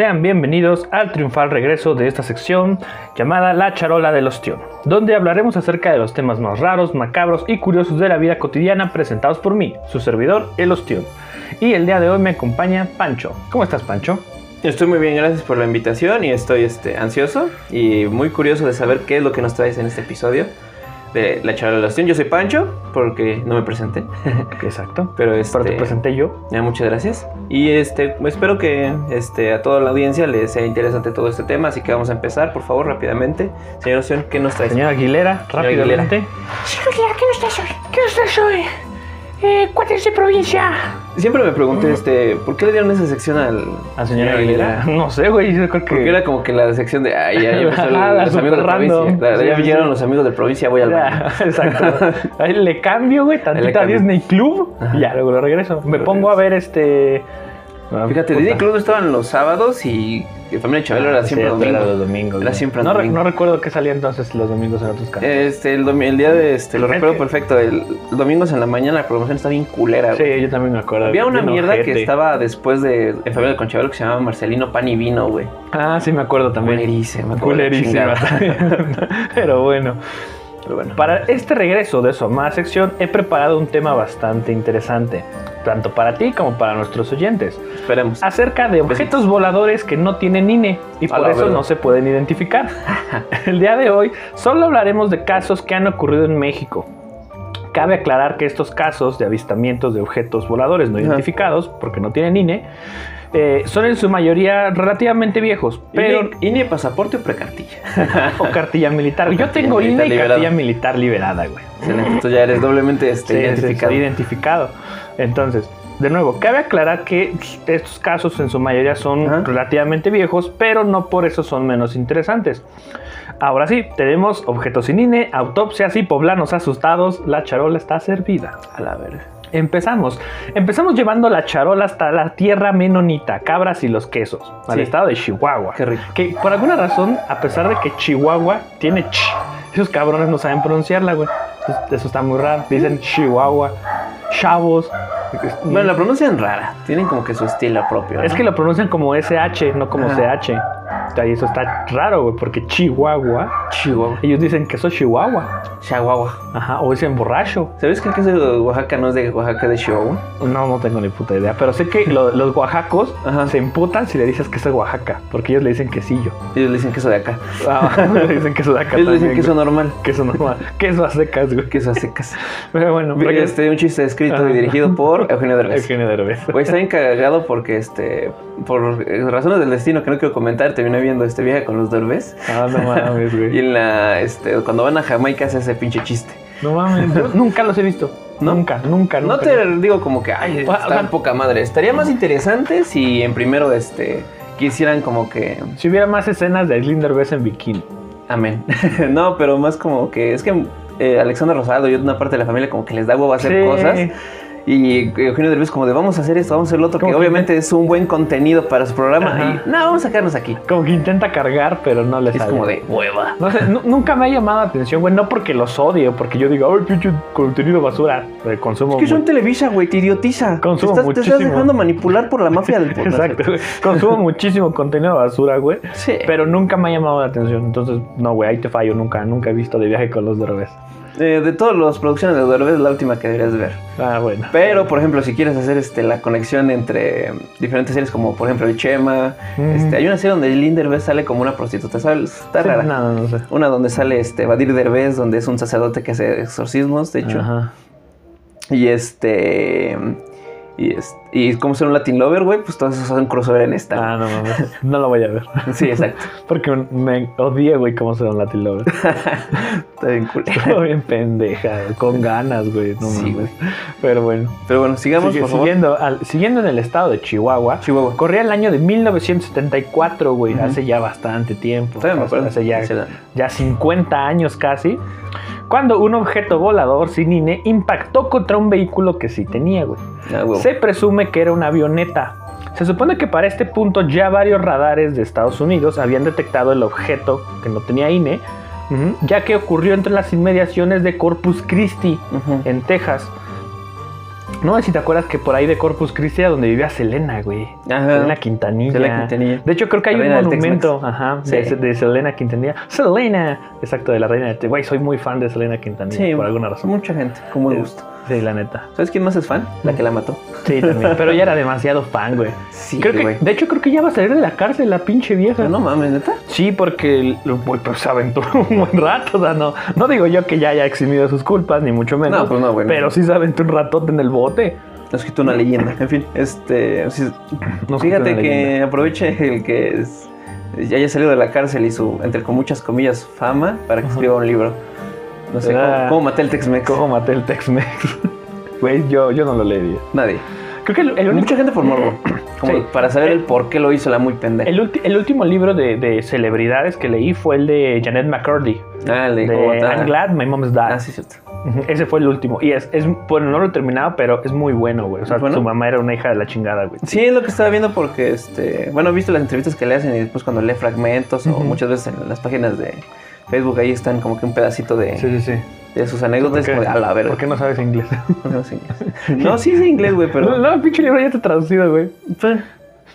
Sean bienvenidos al triunfal regreso de esta sección llamada La Charola del Ostión, donde hablaremos acerca de los temas más raros, macabros y curiosos de la vida cotidiana presentados por mí, su servidor, el Ostión. Y el día de hoy me acompaña Pancho. ¿Cómo estás, Pancho? Estoy muy bien, gracias por la invitación y estoy este, ansioso y muy curioso de saber qué es lo que nos traes en este episodio de La Charola del Ostión. Yo soy Pancho, porque no me presenté. Exacto. Pero, este, Pero te presenté yo. Ya, muchas gracias. Y este, espero que este, a toda la audiencia les sea interesante todo este tema, así que vamos a empezar, por favor, rápidamente. Señor Ocean, ¿qué nos traes? Señora Aguilera, rápidamente. Señor Aguilera, ¿qué nos traes hoy? ¿Qué nos traes hoy? Eh, cuates de provincia. Siempre me pregunté, este, ¿por qué le dieron esa sección al, ¿A señora Aguilera? No sé, güey, yo creo que... Porque era como que la sección de, ay, ya, ya empezó el- Ah, los amigos de provincia. La- ya Sí, vinieron sí. los amigos de provincia, voy al baño. Exacto. Ahí le cambio, güey, le tantito a cambio. Disney Club y ya luego lo regreso. Me pongo a ver este. Ah, Fíjate. Disney Club estaban los sábados y Familia Chabelo era Ah, siempre cierto, domingo. Era los domingos. Era güey. siempre no, domingo. no recuerdo qué salía entonces los domingos en otros canales. Este, el, día de este, lo recuerdo perfecto. El, el domingo en la mañana la promoción está bien culera. güey. sí, yo también me acuerdo. Había una mierda que estaba después de en Familia con Chabelo que se llamaba Marcelino Pan y Vino, güey. Ah, sí, me acuerdo también. Culerísima, Culerísima. Pero bueno. Pero bueno. Para este regreso de su amada sección, he preparado un tema bastante interesante, tanto para ti como para nuestros oyentes. Esperemos. acerca de objetos voladores que no tienen INE y por eso verga. no se pueden identificar. El día de hoy solo hablaremos de casos que han ocurrido en México. Cabe aclarar que estos casos de avistamientos de objetos voladores no Ajá. identificados, porque no tienen INE, eh, son en su mayoría relativamente viejos, pero INE, INE, pasaporte o precartilla. o cartilla militar. Yo Cartilla tengo INE y liberada. cartilla militar liberada, güey. Excelente. Entonces ya eres doblemente este, Sí, identificado. identificado. Entonces, de nuevo, cabe aclarar que estos casos en su mayoría son Ajá. relativamente viejos, pero no por eso son menos interesantes. Ahora sí, tenemos objetos sin INE, autopsias y poblanos asustados. La charola está servida. A la verga. Empezamos. Empezamos llevando la charola hasta la tierra menonita, cabras y los quesos, al Sí. estado de Chihuahua. Qué rico. Que por alguna razón, a pesar de que Chihuahua tiene ch, esos cabrones no saben pronunciarla, güey. Eso, eso está muy raro. Dicen Chihuahua, chavos. Bueno, la pronuncian rara. Tienen como que su estilo propio. es que lo pronuncian como SH, no como Ajá. CH. Y eso está raro, güey, porque Chihuahua, Chihuahua. ellos dicen que eso Chihuahua. Chihuahua. Ajá, o dicen borracho. ¿Sabes que el queso de Oaxaca no es de Oaxaca, de Chihuahua? No, no tengo ni puta idea. Pero sé que lo- los oaxacos Ajá. se emputan si le dices que es de Oaxaca, porque ellos le dicen quesillo. Ellos le dicen queso de acá. Ah, le dicen queso de acá. Ellos le dicen también, queso güey. normal. Queso normal. Queso a secas, güey. Queso a secas. Pero bueno, porque Este, un chiste escrito Ajá. y dirigido por Eugenio Derbez. Eugenio Derbez. Güey, está bien cagado porque, este, por eh, razones del destino que no quiero comentar, terminé viendo este viaje con los Derbez. Ah, no mames, Y güey. en la, este, cuando van a Jamaica hace ese pinche chiste. No mames. Yo nunca los he visto. ¿No? Nunca, nunca, nunca. No te digo como que, ay, está poca madre. Estaría más interesante si en primero, este, quisieran como que, Si hubiera más escenas de Aislinn Derbez en bikini. amén. no, pero más como que, es que eh, Alexander Rosado y una parte de la familia como que les da huevo a hacer Sí. cosas. Y Eugenio Derbez como de vamos a hacer esto, vamos a hacer lo otro, que obviamente es un buen contenido para su programa. Ajá. Y no, vamos a quedarnos aquí. Como que intenta cargar, pero no le Es sale. como de hueva. No sé, nu- nunca me ha llamado la atención, güey. No porque los odie o porque yo diga, ay, pinche contenido basura. eh, consumo. Es que son Televisa, güey, te idiotiza. Consumo te, estás, te estás muchísimo. dejando manipular por la mafia del podcast. Exacto, güey. Consumo muchísimo contenido basura, güey. Sí. Pero nunca me ha llamado la atención. Entonces, no, güey, ahí te fallo. Nunca, nunca he visto de viaje con los Derbez. Eh, de todas las producciones de Derbez la última que deberías ver. Ah, bueno. Pero, por ejemplo, si quieres hacer este, la conexión entre diferentes series, como por ejemplo El Chema, Mm. este, hay una serie donde Lynn Derbez sale como una prostituta, ¿sabes? Está Sí, rara. No, no sé. Una donde sale este, Vadir Derbez, donde es un sacerdote que hace exorcismos, de hecho. Ajá. Y este. Y, es- y como ser un Latin Lover, güey, pues todos esos hacen crossover en esta. Ah, no mames. No lo voy a ver. Sí, exacto. Porque me odié, güey, cómo se un Latin Lover. Está bien cool. Estuvo bien pendeja, con ganas, güey. No Sí, mames. Pero bueno. Pero bueno, sigamos, Sigue- por favor. siguiendo, al- siguiendo en el estado de Chihuahua. Chihuahua. Corría el año de 1974, güey. Hace ya bastante tiempo. Hace-. Hace ya, ya 50 años casi. Cuando un objeto volador sin INE impactó contra un vehículo que sí tenía, güey. Ah. Se presume que era una avioneta. Se supone que para este punto ya varios radares de Estados Unidos habían detectado el objeto que no tenía INE, ya que ocurrió entre las inmediaciones de Corpus Christi, en Texas. No sé si te acuerdas que por ahí de Corpus Christi era donde vivía Selena, güey. Ajá. Selena Quintanilla. Selena Quintanilla. De hecho, creo que hay un monumento ajá, de, Sí. de Selena Quintanilla. Selena. Exacto, de la reina del Güey, soy muy fan de Selena Quintanilla Sí, por alguna razón. Mucha gente, con buen Eh, gusto. Sí, la neta. ¿Sabes quién más es fan? La que la mató. Sí, también. Pero ya era demasiado fan, güey. Sí, Creo que, güey. de hecho, creo que ya va a salir de la cárcel la pinche vieja. No mames, neta. Sí, porque el- güey, pues, se aventuró un buen rato. O sea, no, no digo yo que ya haya eximido sus culpas, ni mucho menos. No, pues no, bueno. Pero sí se aventó un ratote en el bote. Nos quitó una leyenda. En fin, este. Nos fíjate que leyenda. aproveche el que es- ya haya salido de la cárcel y su, entre con muchas comillas, fama para que escriba un libro. No sé. ¿cómo, cómo maté el Tex-Mex? ¿Cómo maté el Tex-Mex? Güey, yo, yo no lo leería. Nadie. Creo que el, el único- Mucha gente por morbo. Como Sí. para saber el por qué lo hizo la muy pendeja. el, el último libro de, de celebridades que leí fue el de Janet McCurdy. Ah, le De tal. I'm Glad My Mom's Died. Ah, sí, cierto. Ese fue el último. Y es, es, bueno, no lo he terminado, pero es muy bueno, güey. O sea, ¿Es bueno? su mamá era una hija de la chingada, güey. Sí, es lo que estaba viendo porque, este, bueno, he visto las entrevistas que le hacen y después cuando lee fragmentos o Ujú. muchas veces en las páginas de Facebook ahí están como que un pedacito de, Sí, sí, sí. de sus anécdotas. ¿Por como de, a la verga. ¿Por qué no sabes inglés? ¿Por qué no sé inglés? No, sí sé inglés, güey, pero... No, no, el pinche libro ya está traducido, güey.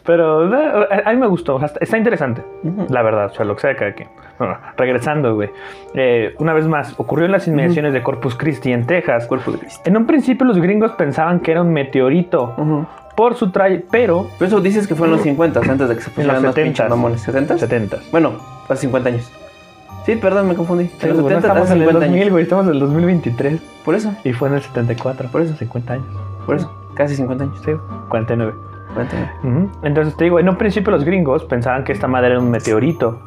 Pero no, a mí me gustó, o sea, está- interesante, la verdad, o sea, lo que sea de cada quien. Bueno, regresando, güey. Eh, una vez más, ocurrió en las inmediaciones de Corpus Christi, en Texas. Cuerpo de Cristo. En un principio los gringos pensaban que era un meteorito por su traje, pero Pero eso dices que fue en los 50, antes de que se pusieran los más 70 pinches mamones. ¿70? 70 Bueno, hace 50 años. Sí, perdón, me confundí. Sí, los güey, no 70, estamos en el 50 2000, años. güey, estamos en el 2023 Por eso, y fue en el 74, Por eso. 50 años. por eso. Casi 50 años. Sí, 49. 49. Ujú. Entonces te digo, en un principio los gringos pensaban que esta madre era un meteorito.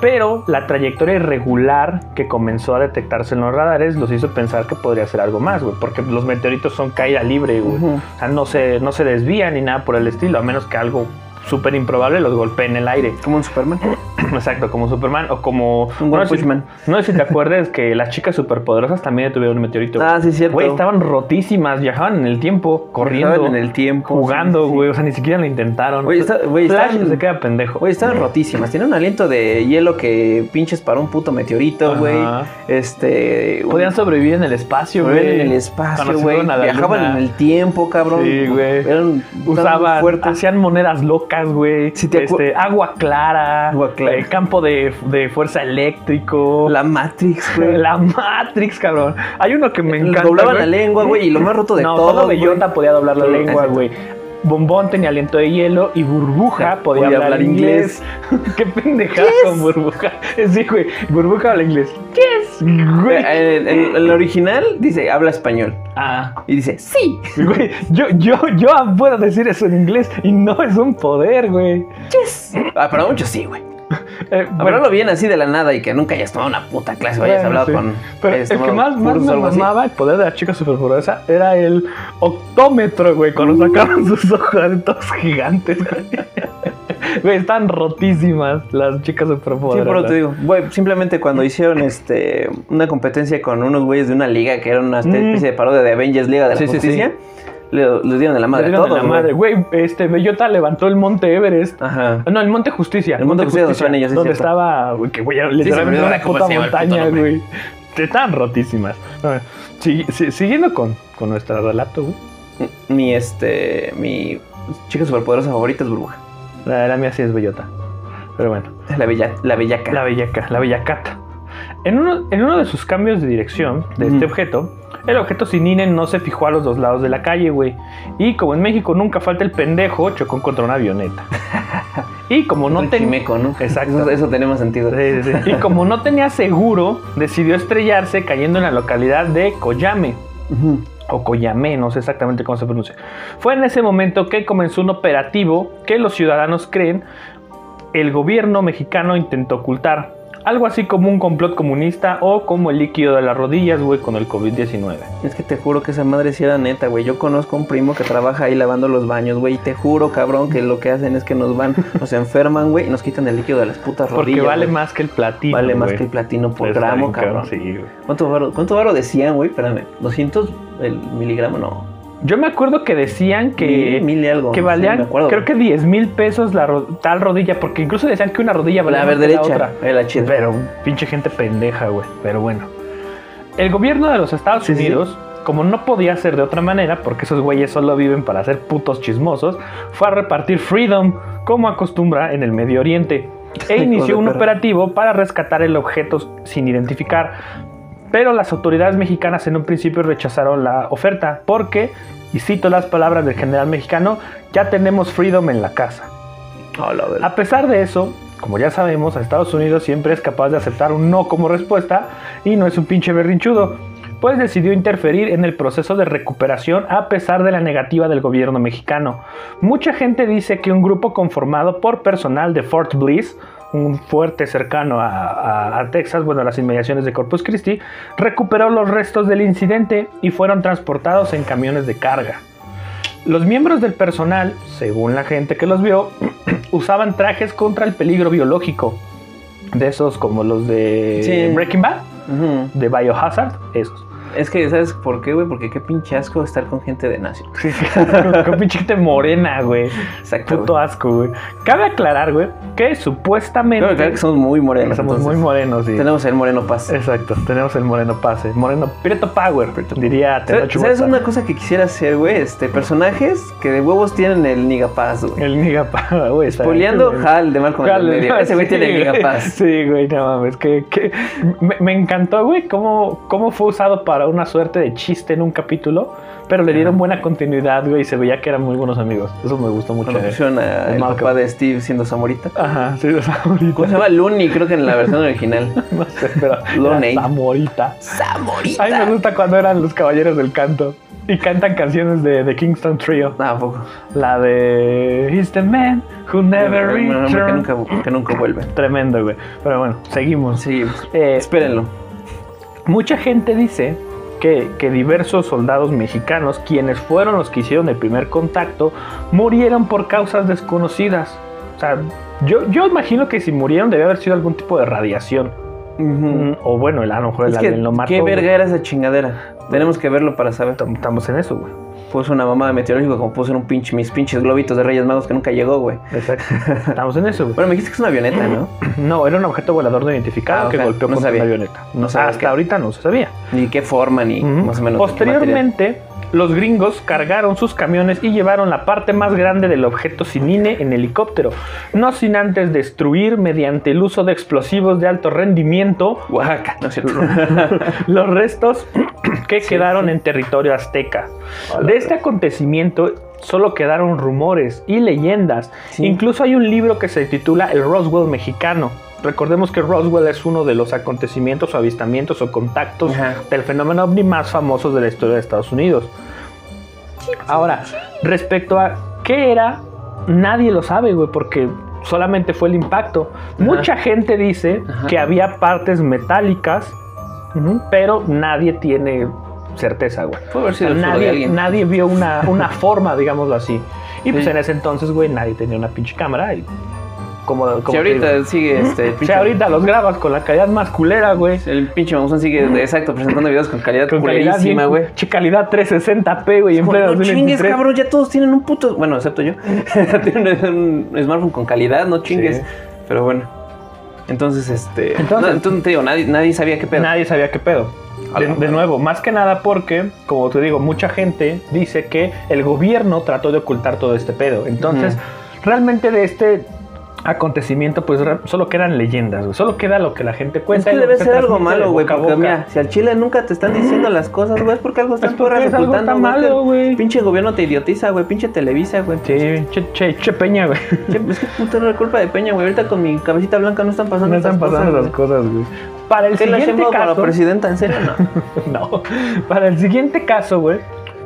Pero la trayectoria irregular que comenzó a detectarse en los radares los hizo pensar que podría ser algo más, güey. Porque los meteoritos son caída libre, güey. O sea, no se, no se desvían ni nada por el estilo, a menos que algo súper improbable los golpee en el aire. Como un Superman. Exacto, como Superman o como... Un no sé. No sé si te acuerdas que las chicas superpoderosas también tuvieron un meteorito. Ah, sí, cierto. Güey, estaban rotísimas, viajaban en el tiempo, corriendo, Viajaban en el tiempo, jugando, sí. güey. O sea, ni siquiera lo intentaron. Güey, está- güey, Flash estaban- se queda pendejo. Güey, estaban rotísimas. Tienen un aliento de hielo que pinches para un puto meteorito, güey. Este. un- Podían sobrevivir en el espacio, güey. En el espacio, güey. Viajaban luna. en el tiempo, cabrón. Sí, güey. Usaban, fuertes. hacían monedas locas, güey. Si te acu- Este, agua clara, Agua clara. eh, campo de, de fuerza eléctrico, La Matrix, güey. la Matrix, cabrón. Hay uno que me Les encanta. doblaban la lengua, güey, y lo más roto de no, todo, solo. Bellota podía doblar la lengua, güey. Bombón tenía aliento de hielo y Burbuja Ya, podía, hablar, inglés. Qué pendejada con Burbuja. Sí, güey. Burbuja habla inglés. Yes, güey. Eh, el original dice, habla español. Ah, Y dice, sí. güey. Yo, yo, yo puedo decir eso en inglés y no es un poder, güey. Yes. Ah, pero muchos sí, güey. Eh, Hablarlo bien así de la nada y que nunca hayas tomado una puta clase o hayas Bueno, hablado sí. con. Pero hayas el que más, más me mamaba el poder de la chica superpoderosa era el octómetro, güey, cuando sacaban sus ojos gigantes, güey. Güey, están rotísimas las chicas Sí, superpoderosas. pero te digo, güey, simplemente cuando hicieron este una competencia con unos güeyes de una liga que era una especie de parodia de Avengers Liga de la Mm. Sí, sí, Justicia, le- les dieron de la madre Le a dieron todos, en la madre. Güey, este, Bellota levantó el monte Everest. Ajá. No, el Monte Justicia. El Monte Justicia, donde estaban ellos, sí, Donde cierto. estaba, güey, que güey, literalmente una puta montaña, güey. Están rotísimas. Si- siguiendo con, con nuestro relato, güey. Mi este. Mi chica superpoderosa favorita es Burbuja. La, la mía sí es Bellota. Pero bueno. La bella, la bellaca. La bellaca, la bellacata. En uno, en uno de sus cambios de dirección de este objeto, el objeto Sinine no se fijó a los dos lados de la calle, güey. Y como en México nunca falta el pendejo, chocó contra una avioneta. Y como no tenía... Exacto. Eso, eso tenemos sentido. Sí, sí, sí. Y como no tenía seguro, decidió estrellarse cayendo en la localidad de Coyame. O Coyame, no sé exactamente cómo se pronuncia. Fue en ese momento que comenzó un operativo que los ciudadanos creen el gobierno mexicano intentó ocultar. Algo así como un complot comunista o como el líquido de las rodillas, güey, con el COVID-19. Es que te juro que esa madre sí era neta, güey. Yo conozco un primo que trabaja ahí lavando los baños, güey. Y te juro, cabrón, que lo que hacen es que nos van, nos enferman, güey, y nos quitan el líquido de las putas Porque rodillas. vale güey. más que el platino. Vale más que el platino por gramo, cabrón. Sí. ¿Cuánto varo, cuánto varo decían, güey? Espérame. ¿200 el miligramo? No. Yo me acuerdo que decían que... mil, mil y algo. que valían, creo que 10 mil pesos la ro- tal rodilla, porque incluso decían que una rodilla valía La más ver que la derecha. otra. la chida. Pero pinche gente pendeja, güey. Pero bueno. El gobierno de los Estados Sí, sí, sí. Unidos como no podía ser de otra manera, porque esos güeyes solo viven para ser putos chismosos, fue a repartir Freedom, como acostumbra en el Medio Oriente, e inició un operativo para rescatar el objeto sin identificar. Pero las autoridades mexicanas en un principio rechazaron la oferta, porque, y cito las palabras del general mexicano, ya tenemos Freedom en la casa. A pesar de eso, como ya sabemos, a Estados Unidos siempre es capaz de aceptar un no como respuesta y no es un pinche berrinchudo, pues decidió interferir en el proceso de recuperación a pesar de la negativa del gobierno mexicano. Mucha gente dice que un grupo conformado por personal de Fort Bliss, un fuerte cercano a, a- a Texas, bueno, a las inmediaciones de Corpus Christi, recuperó los restos del incidente y fueron transportados en camiones de carga. Los miembros del personal, según la gente que los vio, usaban trajes contra el peligro biológico. De esos como los de Sí. Breaking Bad, de Biohazard, esos. Es que, ¿sabes por qué, güey? Porque qué pinche asco estar con gente de nazi. Sí, sí. con, pinche gente morena, güey. Exacto. Puto asco, güey. Cabe aclarar, güey, que supuestamente. Claro, claro que somos muy morenos. somos entonces. muy morenos, sí. Tenemos el moreno paz. Exacto, tenemos el moreno pase. Moreno Pireto Power, diría ¿Sabes, ¿Sabes una cosa que quisiera hacer, güey? Este, personajes que de huevos tienen el nigapaz, güey. El Niga Power, güey. Spoileando Hal de Malcolm Hal, medio. Ese güey sí, tiene el nigapaz. Sí, güey, no mames. Que, que me, me encantó, güey, cómo, cómo fue usado para una suerte de chiste en un capítulo, pero le dieron buena continuidad, güey, y se veía que eran muy buenos amigos. Eso me gustó mucho. Eh. pusieron a- de el papá de Steve siendo Zamorita. Ajá, sí, los amoritas. ¿Cómo se llama? Looney, creo que en la versión original. No sé, pero Loney. era Zamorita. ¡Zamorita! A mí me gusta cuando eran los caballeros del canto y cantan canciones de, de Kingston Trio. Ah, ¿a poco? La de He's the man who never Un hombre que nunca, que nunca vuelve. Tremendo, güey. Pero bueno, seguimos. Sí, Eh, espérenlo. Mucha gente dice que, que diversos soldados mexicanos, quienes fueron los que hicieron el primer contacto, murieron por causas desconocidas. O sea, yo, yo imagino que si murieron debe haber sido algún tipo de radiación. Mm, O bueno, el, a lo mejor el Es que, alien lo mató. ¿qué güey. verga era esa chingadera? Tenemos que verlo para saber. Tam- Estamos en eso, güey. Puso una mamá de meteorológico como puso un pinche, mis pinches globitos de Reyes Magos que nunca llegó, güey. Exacto. Estamos en eso, güey. Bueno, me dijiste que es una avioneta, ¿no? No, era un objeto volador no identificado Ah, que golpeó no contra sabía. una avioneta. No sabía Hasta qué. ahorita no se sabía. Ni qué forma, ni más o menos. Posteriormente, los gringos cargaron sus camiones y llevaron la parte más grande del objeto sin INE en helicóptero, no sin antes destruir mediante el uso de explosivos de alto rendimiento Oaxaca, no los restos que quedaron en territorio azteca. De este acontecimiento solo quedaron rumores y leyendas. Sí. Incluso hay un libro que se titula El Roswell mexicano. Recordemos que Roswell es uno de los acontecimientos o avistamientos o contactos Ajá. del fenómeno ovni más famosos de la historia de Estados Unidos. Ahora, respecto a qué era, nadie lo sabe, güey, porque solamente fue el impacto. Mucha gente dice Ajá. que había partes metálicas, pero nadie tiene certeza, güey. Puede haber O sea, sido flujo de nadie, nadie vio una, una forma, digámoslo así. Y pues Sí. en ese entonces, güey, nadie tenía una pinche cámara. Y como, como Si ahorita digo, sigue este. el si pinche- ahorita los grabas con la calidad más culera, güey. El pinche mamuzón sigue, exacto, presentando videos con calidad Con culerísima, güey. pinche calidad 360p, güey, en pleno No chingues, 2023. cabrón, ya todos tienen un puto. Bueno, excepto yo. tienen un smartphone con calidad, no chingues. Sí. Pero bueno. Entonces, este. Entonces- no, entonces te digo, nadie, nadie sabía qué pedo. Nadie sabía qué pedo. De, nuevo, más que nada porque, como te digo, mucha gente dice que el gobierno trató de ocultar todo este pedo. Entonces, realmente de este acontecimiento, pues solo quedan leyendas, güey. Solo queda lo que la gente Es cuenta. que y lo debe se ser algo malo, güey. Porque mira, si al chile nunca te están diciendo las cosas, güey, es porque algo Es es tan güey. malo, que güey. Pinche gobierno te idiotiza, güey. Pinche Televisa, güey. Sí, che, che, che Peña, güey. Es que puta no es culpa de Peña, güey. Ahorita con mi cabecita blanca no están pasando No están pasando cosas, las cosas, güey. Para el ¿Qué la siguiente Sheinbaum para caso... presidenta? ¿En serio? No. no. Para el siguiente caso, güey,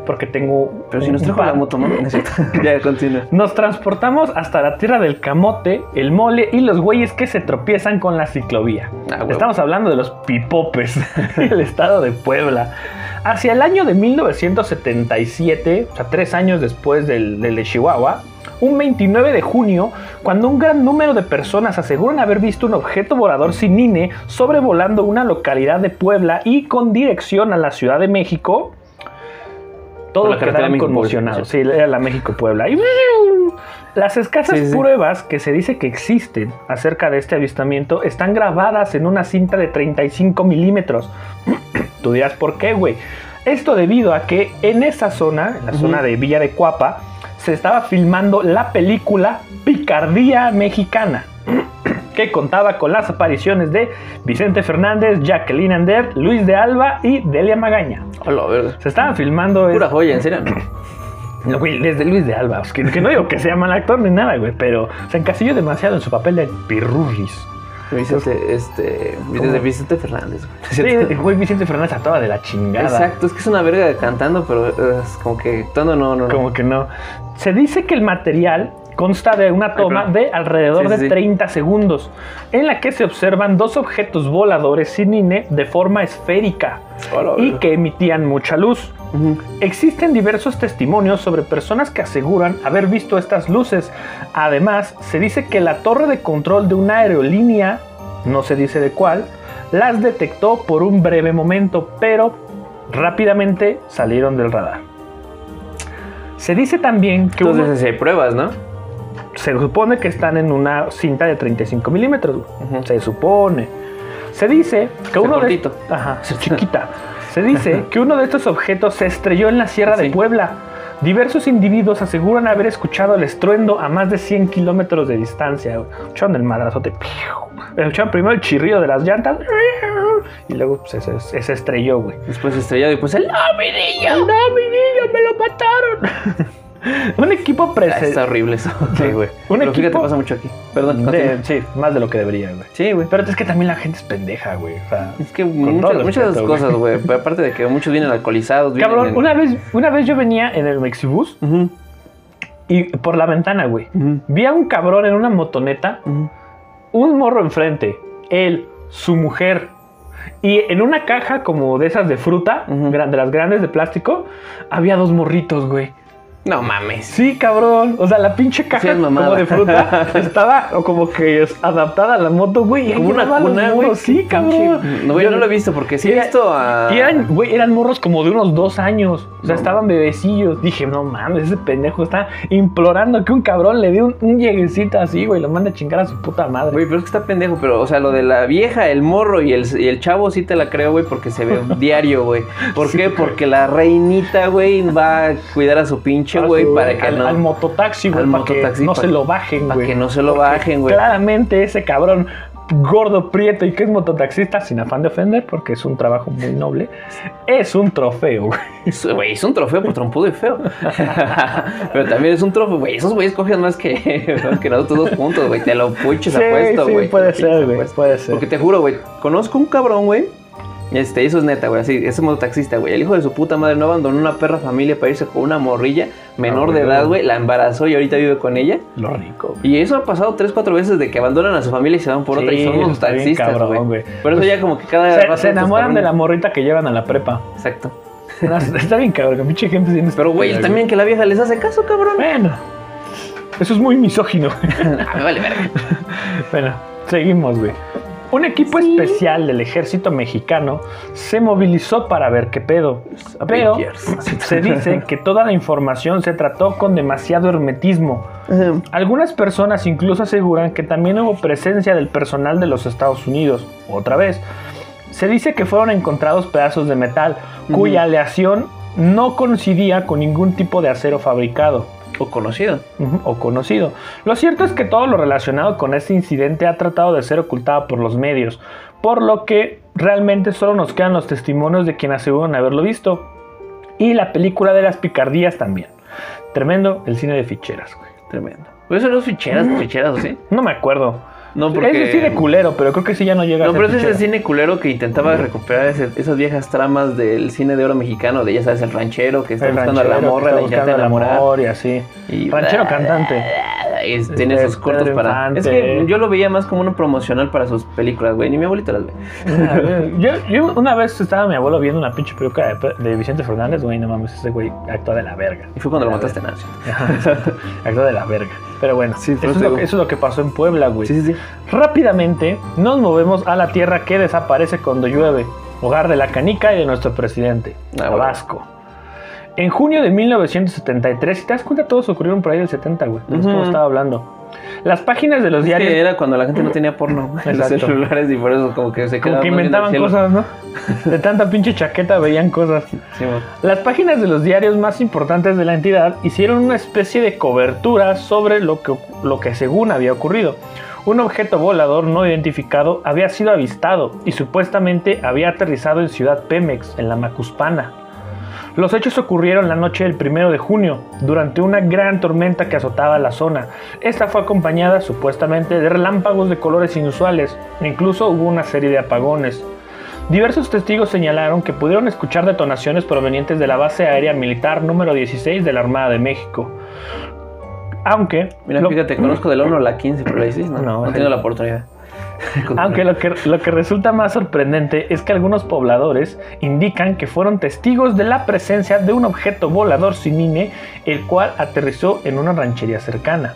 porque tengo... Pero si nos trajo la moto, ¿no? Ya, continúa. Nos transportamos hasta la tierra del camote, el mole y los güeyes que se tropiezan con la ciclovía. Ah. Estamos hablando de los pipopes, el estado de Puebla. Hacia el año de 1977, o sea, tres años después del, del de Chihuahua, un 29 de junio, cuando un gran número de personas aseguran haber visto un objeto volador sin INE sobrevolando una localidad de Puebla y con dirección a la Ciudad de México, todos quedaron conmocionados. Sí, era la México-Puebla. Y las escasas Sí, sí. pruebas que se dice que existen acerca de este avistamiento están grabadas en una cinta de 35 milímetros. Tú dirás, ¿por qué, güey? Esto debido a que en esa zona, en la zona de Villa de Cuapa, se estaba filmando la película Picardía Mexicana, que contaba con las apariciones de Vicente Fernández, Jacqueline Ander, Luis de Alba y Delia Magaña. Hola, verga. Se estaban filmando... Pura es- joya, en serio. No, güey, desde Luis de Alba, que, que no digo que sea mal actor ni nada, güey, pero se encasilló demasiado en su papel de Pirurris. Vicente, este. Vicente, Vicente Fernández, güey. Sí, güey, Vicente Fernández a toda de la chingada. Exacto, es que es una verga cantando, pero es como que no, no, no. Como que no. Se dice que el material consta de una toma de alrededor Sí, de sí. 30 segundos, en la que se observan dos objetos voladores sin INE de forma esférica y que emitían mucha luz. Existen diversos testimonios sobre personas que aseguran haber visto estas luces. Además, se dice que la torre de control de una aerolínea, no se dice de cuál, las detectó por un breve momento, pero rápidamente salieron del radar. Se dice también que uno- Entonces, sí hay pruebas, ¿no? Se supone que están en una cinta de 35 milímetros. Se supone. Se dice que uno de cortito. Ajá, chiquita. Se dice que uno de estos objetos se estrelló en la Sierra de. Puebla. Diversos individuos aseguran haber escuchado el estruendo a más de 100 kilómetros de distancia. Escucharon el madrazote. Escucharon primero el chirrido de las llantas. Y luego pues, se, se- se estrelló, güey. Después estrellado y pues el. ¡Ah, mi niño! ¡No, mi niño! ¡Me lo mataron! Un equipo Ah, presente. Está horrible eso. Sí, güey. Un Pero fíjate, equipo- pasa mucho aquí. Perdón, De- sí, más de lo que debería, güey. Sí, güey. Pero es que también la gente es pendeja, güey. O sea, Es que muchas, cosas, güey. Aparte de que muchos vienen alcoholizados. vienen cabrón, en- una vez, una vez yo venía en el Mexibus Ujú, y por la ventana, güey. ujú, Vi a un cabrón en una motoneta, ujú. un morro enfrente, él, su mujer. Y en una caja como de esas de fruta, Ujú. gran- de las grandes de plástico, había dos morritos, güey. No mames. Sí, cabrón. O sea, la pinche caja como de fruta estaba o como que es adaptada a la moto, güey. Como una cuna, güey. Sí, cabrón. pinche- No, güey, Yo- no lo he visto porque sí he Era- visto a. Y eran, güey, eran morros como de unos dos años. O sea, No. estaban bebecillos. Dije, no mames, ese pendejo está implorando que un cabrón le dé un, un lleguecito así, güey, lo mande a chingar a su puta madre. Güey, pero es que está pendejo, pero, o sea, lo de la vieja, el morro y el, y el chavo sí te la creo, güey, porque se ve diario, güey. ¿Por Sí, qué? güey. Porque la reinita, güey, va a cuidar a su pinche, Güey, para que al, no... al mototaxi, güey, para que no se lo bajen, güey. que no se lo bajen, güey. Claramente ese cabrón gordo, prieto y que es mototaxista, sin afán de ofender, porque es un trabajo muy noble, es un trofeo, güey. Es- Güey, es un trofeo por trompudo y feo. pero también es un trofeo, güey. Esos güeyes cogen más que, más que nosotros dos puntos, güey. Te lo puches Sí, apuesto, sí, güey. puede ser, güey, puede ser. Porque te juro, güey, conozco un cabrón, güey. Este, eso es neta, güey, así, ese mototaxista, güey. El hijo de su puta madre no abandonó una perra familia para irse con una morrilla menor Ah, de edad, güey. La embarazó y ahorita vive con ella. Lo rico, güey. Y eso ha pasado tres, cuatro veces de que abandonan a su familia y se van por otra y son bien taxistas, güey. Por eso Pues, ya como que cada Se, se enamoran de la morrita que llevan a la prepa. Exacto. No, Está bien, cabrón, que pinche gente tiene Pero, güey, también que la vieja les hace caso, cabrón. Bueno, eso es muy misógino. Ah, me vale verga. bueno, seguimos, güey. Un equipo especial del ejército mexicano se movilizó para ver qué pedo. Pero se dice que toda la información se trató con demasiado hermetismo. Algunas personas incluso aseguran que también hubo presencia del personal de los Estados Unidos. Otra vez, se dice que fueron encontrados pedazos de metal cuya aleación no coincidía con ningún tipo de acero fabricado O conocido. o conocido. Lo cierto es que todo lo relacionado con este incidente ha tratado de ser ocultado por los medios, por lo que realmente solo nos quedan los testimonios de quien aseguran haberlo visto y la película de las picardías también. Tremendo el cine de ficheras, güey. Tremendo. Eso no es ficheras, ficheras, ¿o sí? No me acuerdo. No, porque... Es cine culero, pero creo que sí ya no llega No, a pero ese es el fichera. cine culero que intentaba recuperar ese- esas viejas tramas del cine de oro mexicano, de ya sabes, el ranchero que está El buscando a la morra, la intenta enamorar. amor y así. Y- Ranchero cantante. Y tiene Este, sus cortos para. Es que yo lo veía más como uno promocional para sus películas, güey. Ni mi abuelita las ve. yo, yo una vez estaba mi abuelo viendo una pinche película de, de Vicente Fernández, güey, no mames, ese güey actúa de la verga. Y fue cuando lo mataste, nada. actúa de la verga. Pero bueno, Sí, eso, es lo, eso es lo que pasó en Puebla, güey. Sí, sí, sí. Rápidamente nos movemos a la tierra que desaparece cuando llueve, hogar de la canica y de nuestro presidente, Ah. Tabasco. En junio de 1973, si te das cuenta, todos ocurrieron por ahí del 70, güey. Como Ujú. estaba hablando. Las páginas de los Es diarios que era cuando la gente no tenía porno en los celulares y por eso como que se como quedaban que viendo al inventaban cosas, ¿no? De tanta pinche chaqueta veían cosas. Sí. Las páginas de los diarios más importantes de la entidad hicieron una especie de cobertura sobre lo que, lo que según había ocurrido. Un objeto volador no identificado había sido avistado y supuestamente había aterrizado en Ciudad Pemex, en la Macuspana. Los hechos ocurrieron la noche del primero de junio, durante una gran tormenta que azotaba la zona. Esta fue acompañada supuestamente de relámpagos de colores inusuales, e incluso hubo una serie de apagones. Diversos testigos señalaron que pudieron escuchar detonaciones provenientes de la base aérea militar número 16 de la Armada de México. Aunque, Mira, lo- fíjate, conozco del 1 a la 15, pero la 16 no, No, no, tengo la oportunidad. Aunque lo que, lo que resulta más sorprendente es que algunos pobladores indican que fueron testigos de la presencia de un objeto volador sin INE, el cual aterrizó en una ranchería cercana.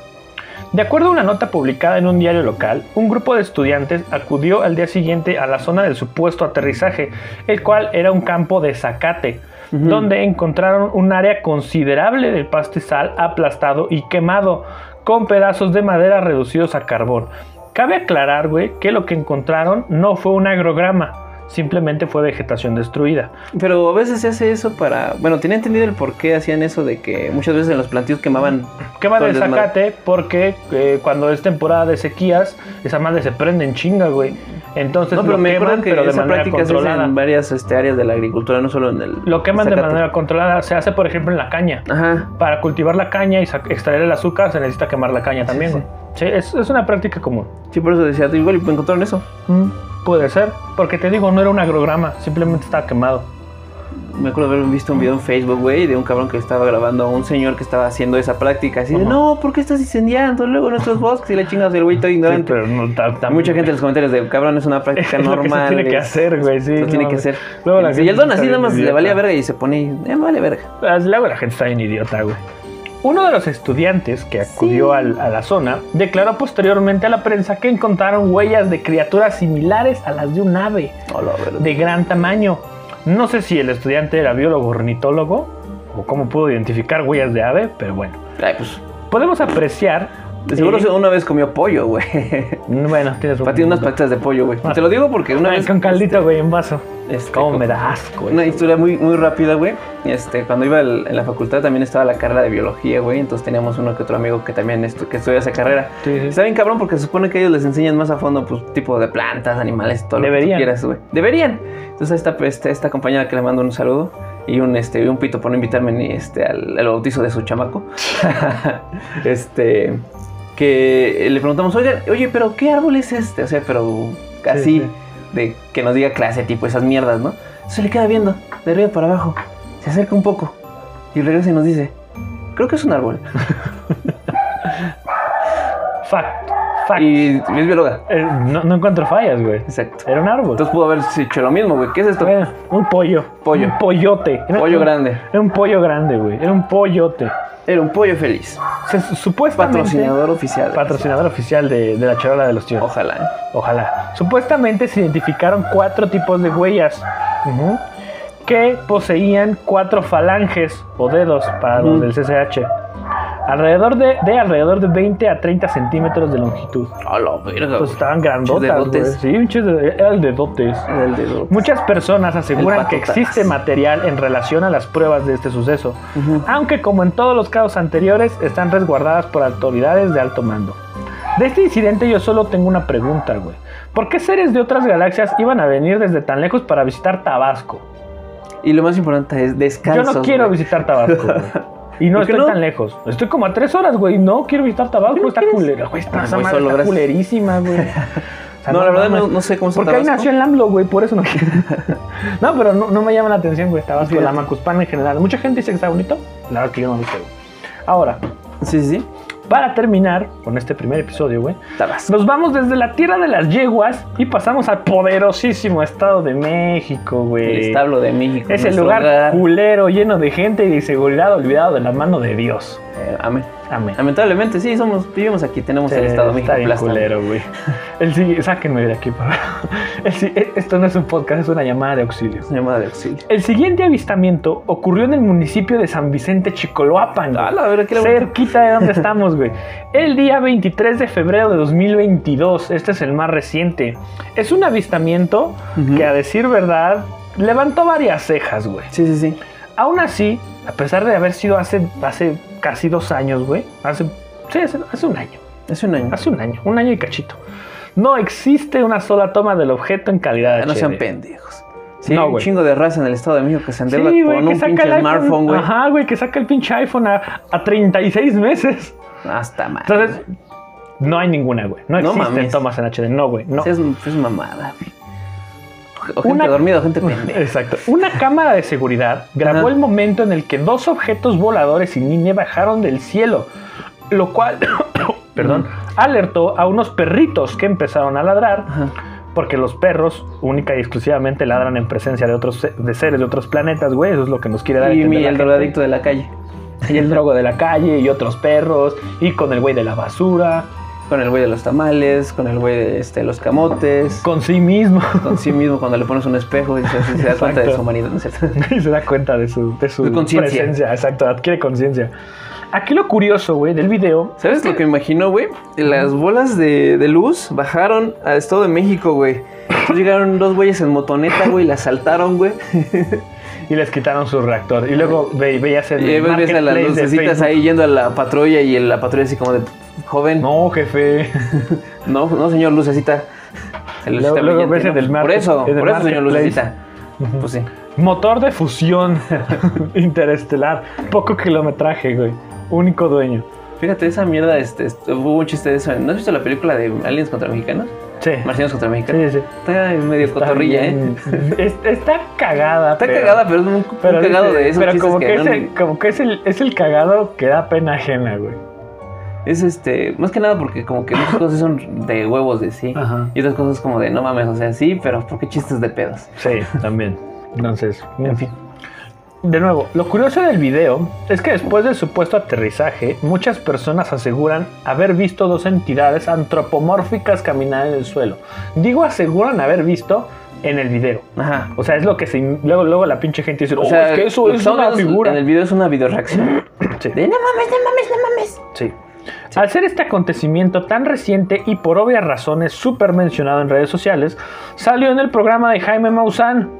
De acuerdo a una nota publicada en un diario local, un grupo de estudiantes acudió al día siguiente a la zona del supuesto aterrizaje, el cual era un campo de zacate, donde encontraron un área considerable del pastizal aplastado y quemado, con pedazos de madera reducidos a carbón. Cabe aclarar, güey, que lo que encontraron no fue un agrograma, simplemente fue vegetación destruida. Pero a veces se hace eso para... Bueno, tenía entendido el por qué hacían eso de que muchas veces en los plantíos quemaban... Quema todo del el zacate porque eh, cuando es temporada de sequías, esa madre se prende en chinga, güey. Entonces No, pero lo me queman, que pero de esa manera práctica se hace controlada. en varias este, áreas de la agricultura, no solo en el... Lo queman de manera controlada. Se hace, por ejemplo, en la caña. Ajá. Para cultivar la caña y extraer el azúcar se necesita quemar la caña también, sí. es, es una práctica común. Sí, por eso decía, igual encontraron eso. Mm, puede ser, porque te digo, no era un agrograma, simplemente estaba quemado. Me acuerdo haber visto un video en Facebook, güey, de un cabrón que estaba grabando a un señor que estaba haciendo esa práctica. Así de, Ajá. no, ¿por qué estás incendiando luego nuestros bosques? Y le chingas el güey todo Sí, ignorante. pero no ta- ta- Mucha gente en los comentarios de, cabrón, es una práctica Es lo que se normal. tiene que hacer, güey, sí, Lo no tiene que hacer. Luego la y gente el don así nada más le valía verga y se pone, eh, vale verga. Luego la gente está bien idiota, güey. Uno de los estudiantes que acudió al- a la zona declaró posteriormente a la prensa que encontraron huellas de criaturas similares a las de un ave de gran tamaño. No sé si el estudiante era biólogo o ornitólogo o cómo pudo identificar huellas de ave, pero bueno. Ay, pues, Podemos apreciar. De seguro una vez comió pollo, güey. Bueno, tienes un Para ti unas patitas de pollo, güey. Te lo digo porque una Ay, vez... con caldito, güey, en vaso. este, Cómo me da asco, güey. Una historia muy, muy rápida, güey. Este, cuando iba al- en la facultad también estaba la carrera de biología, güey. Entonces teníamos uno que otro amigo que también estu- que estudia esa carrera. Sí, sí. Está bien cabrón porque se supone que ellos les enseñan más a fondo, pues, tipo de plantas, animales, todo lo que quieras, güey. Deberían. Entonces esta, esta, esta compañera que le mando un saludo y un, este, un pito por no invitarme ni, este, al, al bautizo de su chamaco. este, que le preguntamos, oye, oye, pero ¿qué árbol es este? O sea, pero así, sí. de que nos diga clase, tipo esas mierdas, ¿no? Se le queda viendo, de arriba para abajo, se acerca un poco y regresa y nos dice, creo que es un árbol. Fact. Y es bióloga. Eh, no, no encuentro fallas, güey. Exacto. Era un árbol. Entonces pudo haber hecho lo mismo, güey. ¿Qué es esto? Bueno, un pollo. Pollo. Un pollote. Era Pollo un- grande. Era un pollo grande, güey. Era un pollote. Era un pollo feliz. Supuestamente. Patrocinador oficial. Patrocinador oficial de, de la charola de los tíos. Ojalá. ¿eh? Ojalá. Supuestamente se identificaron cuatro tipos de huellas que poseían cuatro falanges o dedos para los del CCH. Alrededor de, de alrededor de 20 a 30 centímetros de longitud. A la verga. Pues estaban grandotas, güey. Sí, pinches de- era el dedotes. güey. El dedo. Muchas personas aseguran que existe material en relación a las pruebas de este suceso, Ujú. aunque como en todos los casos anteriores están resguardadas por autoridades de alto mando. De este incidente yo solo tengo una pregunta, güey. ¿Por qué seres de otras galaxias iban a venir desde tan lejos para visitar Tabasco? Y lo más importante es Yo descanso. no quiero visitar Tabasco. Y no ¿Por qué estoy no? tan lejos. Estoy como a tres horas, güey. No quiero visitar Tabasco. ¿Por qué Está culera, güey. Esta Ah, esa voy madre solo, está culerísima, güey. O sea, No, la verdad no, no sé cómo está Porque ahí nació el AMLO, güey, por eso no quiero. no, pero no, no me llama la atención, güey, Tabasco, la Macuspana en general. Mucha gente dice que está bonito. La verdad que yo no lo sé, güey. Ahora, Sí, sí, sí. Para terminar con este primer episodio, güey, nos vamos desde la tierra de las yeguas y pasamos al poderosísimo Estado de México, El güey. establo de México. Es el lugar culero, lleno de gente y de inseguridad, olvidado de la mano de Dios. Eh, amén. Amén. Lamentablemente, sí, somos, vivimos aquí, tenemos el Estado México está bien aplastado. culero, güey. El sáquenme de aquí, por favor. El e- Esto no es un podcast, es una llamada de auxilio. Llamada de auxilio. El siguiente avistamiento ocurrió en el municipio de San Vicente Chicoloapan. Ah, la verdad que Cerquita de donde estamos, güey. El día 23 de febrero de 2022. Este es el más reciente. Es un avistamiento que, a decir verdad, levantó varias cejas, güey. Sí, sí, sí. Aún así, a pesar de haber sido hace, hace casi dos años, güey. Hace, sí, hace, hace un año. Hace un año. Hace un año. Un año y cachito. No existe una sola toma del objeto en calidad Ah, no sean pendejos. Sí, No, un chingo de raza en el Estado de México que se endeuda Sí, con que un pinche smartphone, güey. Ajá, güey, que saca el pinche iPhone a, a 36 meses. Hasta mal. Entonces, no hay ninguna, güey. No No existen mames. tomas en HD. No, güey. No. es, es mamada, güey. O gente Una- dormida o gente pendeja. Exacto. Una cámara de seguridad grabó Ajá. el momento en el que dos objetos voladores sin línea bajaron del cielo, lo cual, perdón, alertó a unos perritos que empezaron a ladrar, Ajá. porque los perros única y exclusivamente ladran en presencia de otros de seres de otros planetas, güey. Eso es lo que nos quiere dar. Y la el drogadicto de la calle. Y el drogo de la calle y otros perros y con el güey de la basura, Con el güey de los tamales, con el güey de este, los camotes. con sí mismo. Con sí mismo cuando le pones un espejo y se, se da cuenta de su humanidad, ¿no es cierto? y se da cuenta de su, de su presencia. Exacto, adquiere conciencia. Aquí lo curioso, güey, del video. ¿Sabes lo que me imagino, güey? Las bolas de, de luz bajaron al Estado de México, güey. Entonces llegaron dos güeyes en motoneta, güey, la saltaron, güey. Y les quitaron su reactor. Y luego ve, veías el Y ves a las lucecitas ahí yendo a la patrulla y la patrulla así como de, joven, no, No, jefe. no, señor Lucecita. El Lucecita luego ves en ¿no? el Por eso, por eso, señor. Lucecita. Pues sí. Motor de fusión interestelar. Poco kilometraje, güey. Único dueño. Fíjate, esa mierda, este, este, hubo un chiste de eso. ¿No has visto la película de Aliens contra Mexicanos? Sí. Marcianos contra Sí, Mexicanos. sí. Está medio Está cotorrilla, bien. ¿eh? Es- Está cagada. Está pero- cagada, pero es un, un Pero, cagado dice- de esos pero como que, que es, no- el, como que es, el, es el cagado que da pena ajena, güey. Es este, más que nada porque como que muchas cosas son de huevos de sí. Ajá. Y otras cosas como de no mames, o sea, sí, pero ¿por qué chistes de pedos? Sí, también. Entonces, En fin. De nuevo, lo curioso del video es que después del supuesto aterrizaje, muchas personas aseguran haber visto dos entidades antropomórficas caminar en el suelo. Digo aseguran haber visto en el video. Ajá. O sea, es lo que se... Luego, luego la pinche gente dice, O oh, sea, es que eso es una figura. En el video es una videoreacción. Sí. De no mames, no mames, no mames. Sí. Al ser este acontecimiento tan reciente y por obvias razones súper mencionado en redes sociales, salió en el programa de Jaime Maussan,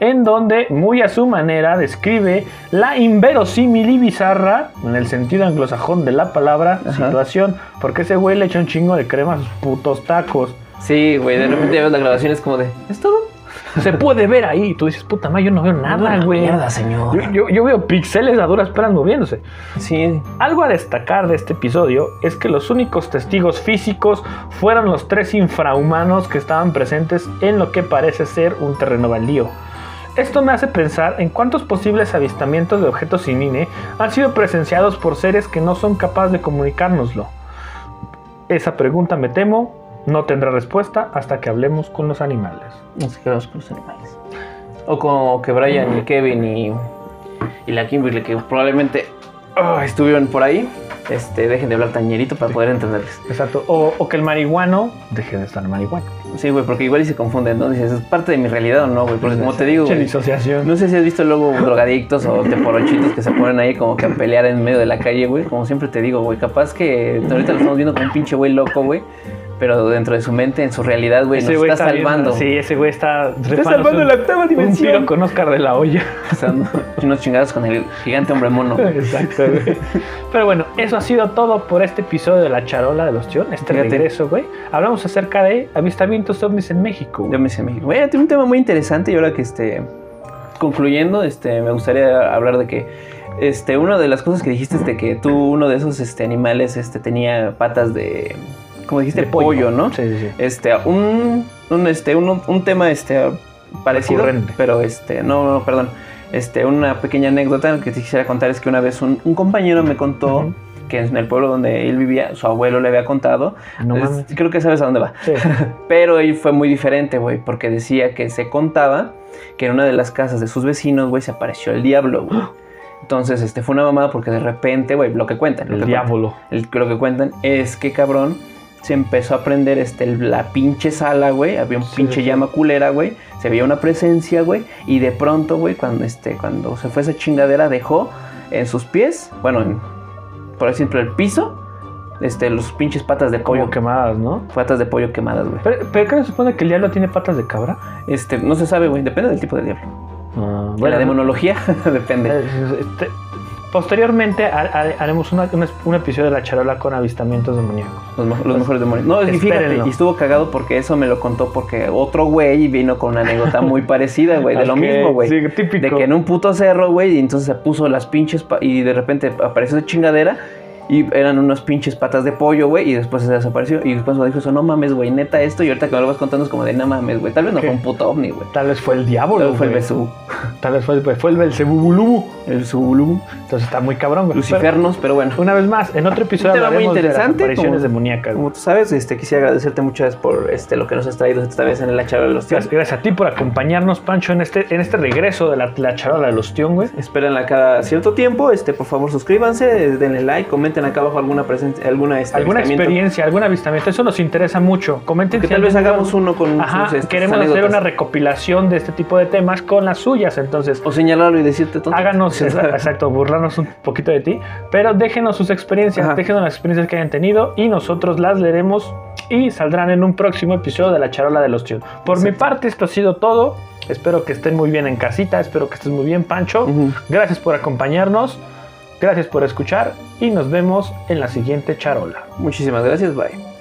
en donde muy a su manera describe la inverosímil y bizarra, en el sentido anglosajón de la palabra, Ajá. situación, porque ese güey le echa un chingo de crema a sus putos tacos. Sí, güey, de repente ves la grabación es como de, ¿es todo? Se puede ver ahí, tú dices, puta madre, yo no veo nada, güey. Mierda, señor. Yo, yo- yo veo píxeles a duras penas moviéndose. Sí, Algo a destacar de este episodio es que los únicos testigos físicos fueron los tres infrahumanos que estaban presentes en lo que parece ser un terreno baldío. Esto me hace pensar en cuántos posibles avistamientos de objetos sin INE han sido presenciados por seres que no son capaces de comunicárnoslo. Esa pregunta, me temo, no tendrá respuesta hasta que hablemos con los animales. nos quedamos con los animales. O como que Brian y Kevin y, y la Kimberly, que probablemente ah, estuvieron por ahí, este, dejen de hablar tañerito para poder entenderles. Exacto. O, o que el marihuano deje de estar marihuano. Sí, güey, porque igual y se confunden, ¿no? Dices, ¿es parte de mi realidad o no, güey? Porque como te digo, Pinche güey, disociación. no sé si has visto luego drogadictos o teporochitos que se ponen ahí como que a pelear en medio de la calle, güey. Como siempre te digo, güey, capaz que ahorita lo estamos viendo como un pinche güey loco, güey. Pero dentro de su mente, en su realidad, güey, nos güey está, viendo- salvando. sí, ese güey está Está salvando la octava Un dimensión. tiro con Oscar de la olla. Pasando unos chingados con el gigante hombre mono. Exacto, güey. Pero bueno, eso ha sido todo por este episodio de La Charola de los Tion, este Fíjate. regreso, güey. Hablamos acerca de avistamientos ovnis en México. güey. Me sé México. Güey, tiene un tema muy interesante y ahora que este concluyendo, este me gustaría hablar de que este una de las cosas que dijiste es de que tú uno de esos este animales este tenía patas de como dijiste De pollo, ¿no? Sí, sí, sí. Este un, un este un, un tema este parecido, Recurrente. pero este no, no, perdón. Este una pequeña anécdota que te quisiera contar es que una vez un, un compañero me contó que en el pueblo donde él vivía, su abuelo le había contado. No Es- mames. creo que sabes a dónde va. Sí. Pero ahí fue muy diferente, güey, porque decía que se contaba que en una de las casas de sus vecinos, güey, se apareció el diablo, güey. Entonces, este fue una mamada porque de repente, güey, lo que cuentan. Lo El que diablo. cuentan, el- lo que cuentan es que, cabrón, se empezó a prender este, la pinche sala, güey. Había un Sí, pinche sí, llama culera, güey. Se veía una presencia, güey. Y de pronto, güey, cuando, este, cuando se fue esa chingadera, dejó en sus pies, bueno, en- por ejemplo, el piso, este, los pinches patas de pollo. Como quemadas, ¿no? Patas de pollo quemadas, güey. Pero, pero ¿qué se supone que el diablo tiene patas de cabra? Este, no se sabe, güey. Depende del tipo de diablo. Ah, de la ¿no? demonología, depende. Este, posteriormente ha- ha- haremos una- un, un episodio de la charola con avistamientos demoníacos. Los, los mejores demonios. No, y fíjate, y estuvo cagado porque eso me lo contó porque otro güey vino con una anécdota muy parecida, güey, de lo mismo, güey. sí, típico. De que en un puto cerro, güey, y entonces se puso las pinches y de repente apareció esa chingadera y eran unas pinches patas de pollo, güey, y después se desapareció. Y después me dijo eso, no mames, güey, neta esto. Y ahorita que me lo vas contando es como de, no mames, güey, tal vez no ¿Qué? fue un puto ovni, güey. Tal vez fue el diablo. Tal vez fue el güey. Besú, Tal vez fue, fue el Belzebubulubu. el Zulu, Entonces está muy cabrón, güey. Lucifernos, pero bueno. Una vez más, en otro episodio Un tema muy hablaremos de las interesante, apariciones como- demoníacas. Como tú sabes, este, quisiera agradecerte muchas por este, lo que nos has traído esta vez en el charla de los tíos. Gracias, gracias a ti por acompañarnos, Pancho, en este, en este regreso de la, la charola de los tíos, güey. Espérenla cada cierto tiempo. Este, por favor, suscríbanse, denle like, comenten acá abajo alguna presencia, alguna este, Alguna experiencia, algún avistamiento, eso nos interesa mucho. Comenten Que si tal vez hagamos uno con Ajá, sus, este, queremos hacer anécdotas. una recopilación de este tipo de temas con las suyas, entonces O señalarlo y decirte todo. háganos, exacto, burlarnos un poquito de ti, pero déjenos sus experiencias, Ajá. déjenos las experiencias que hayan tenido y nosotros las leeremos y saldrán en un próximo episodio de La Charola de los Tíos. Por mi parte, esto ha sido todo. Espero que estén muy bien en casita, espero que estés muy bien, Pancho. Ujú. Gracias por acompañarnos, gracias por escuchar y nos vemos en la siguiente charola. Muchísimas gracias, bye.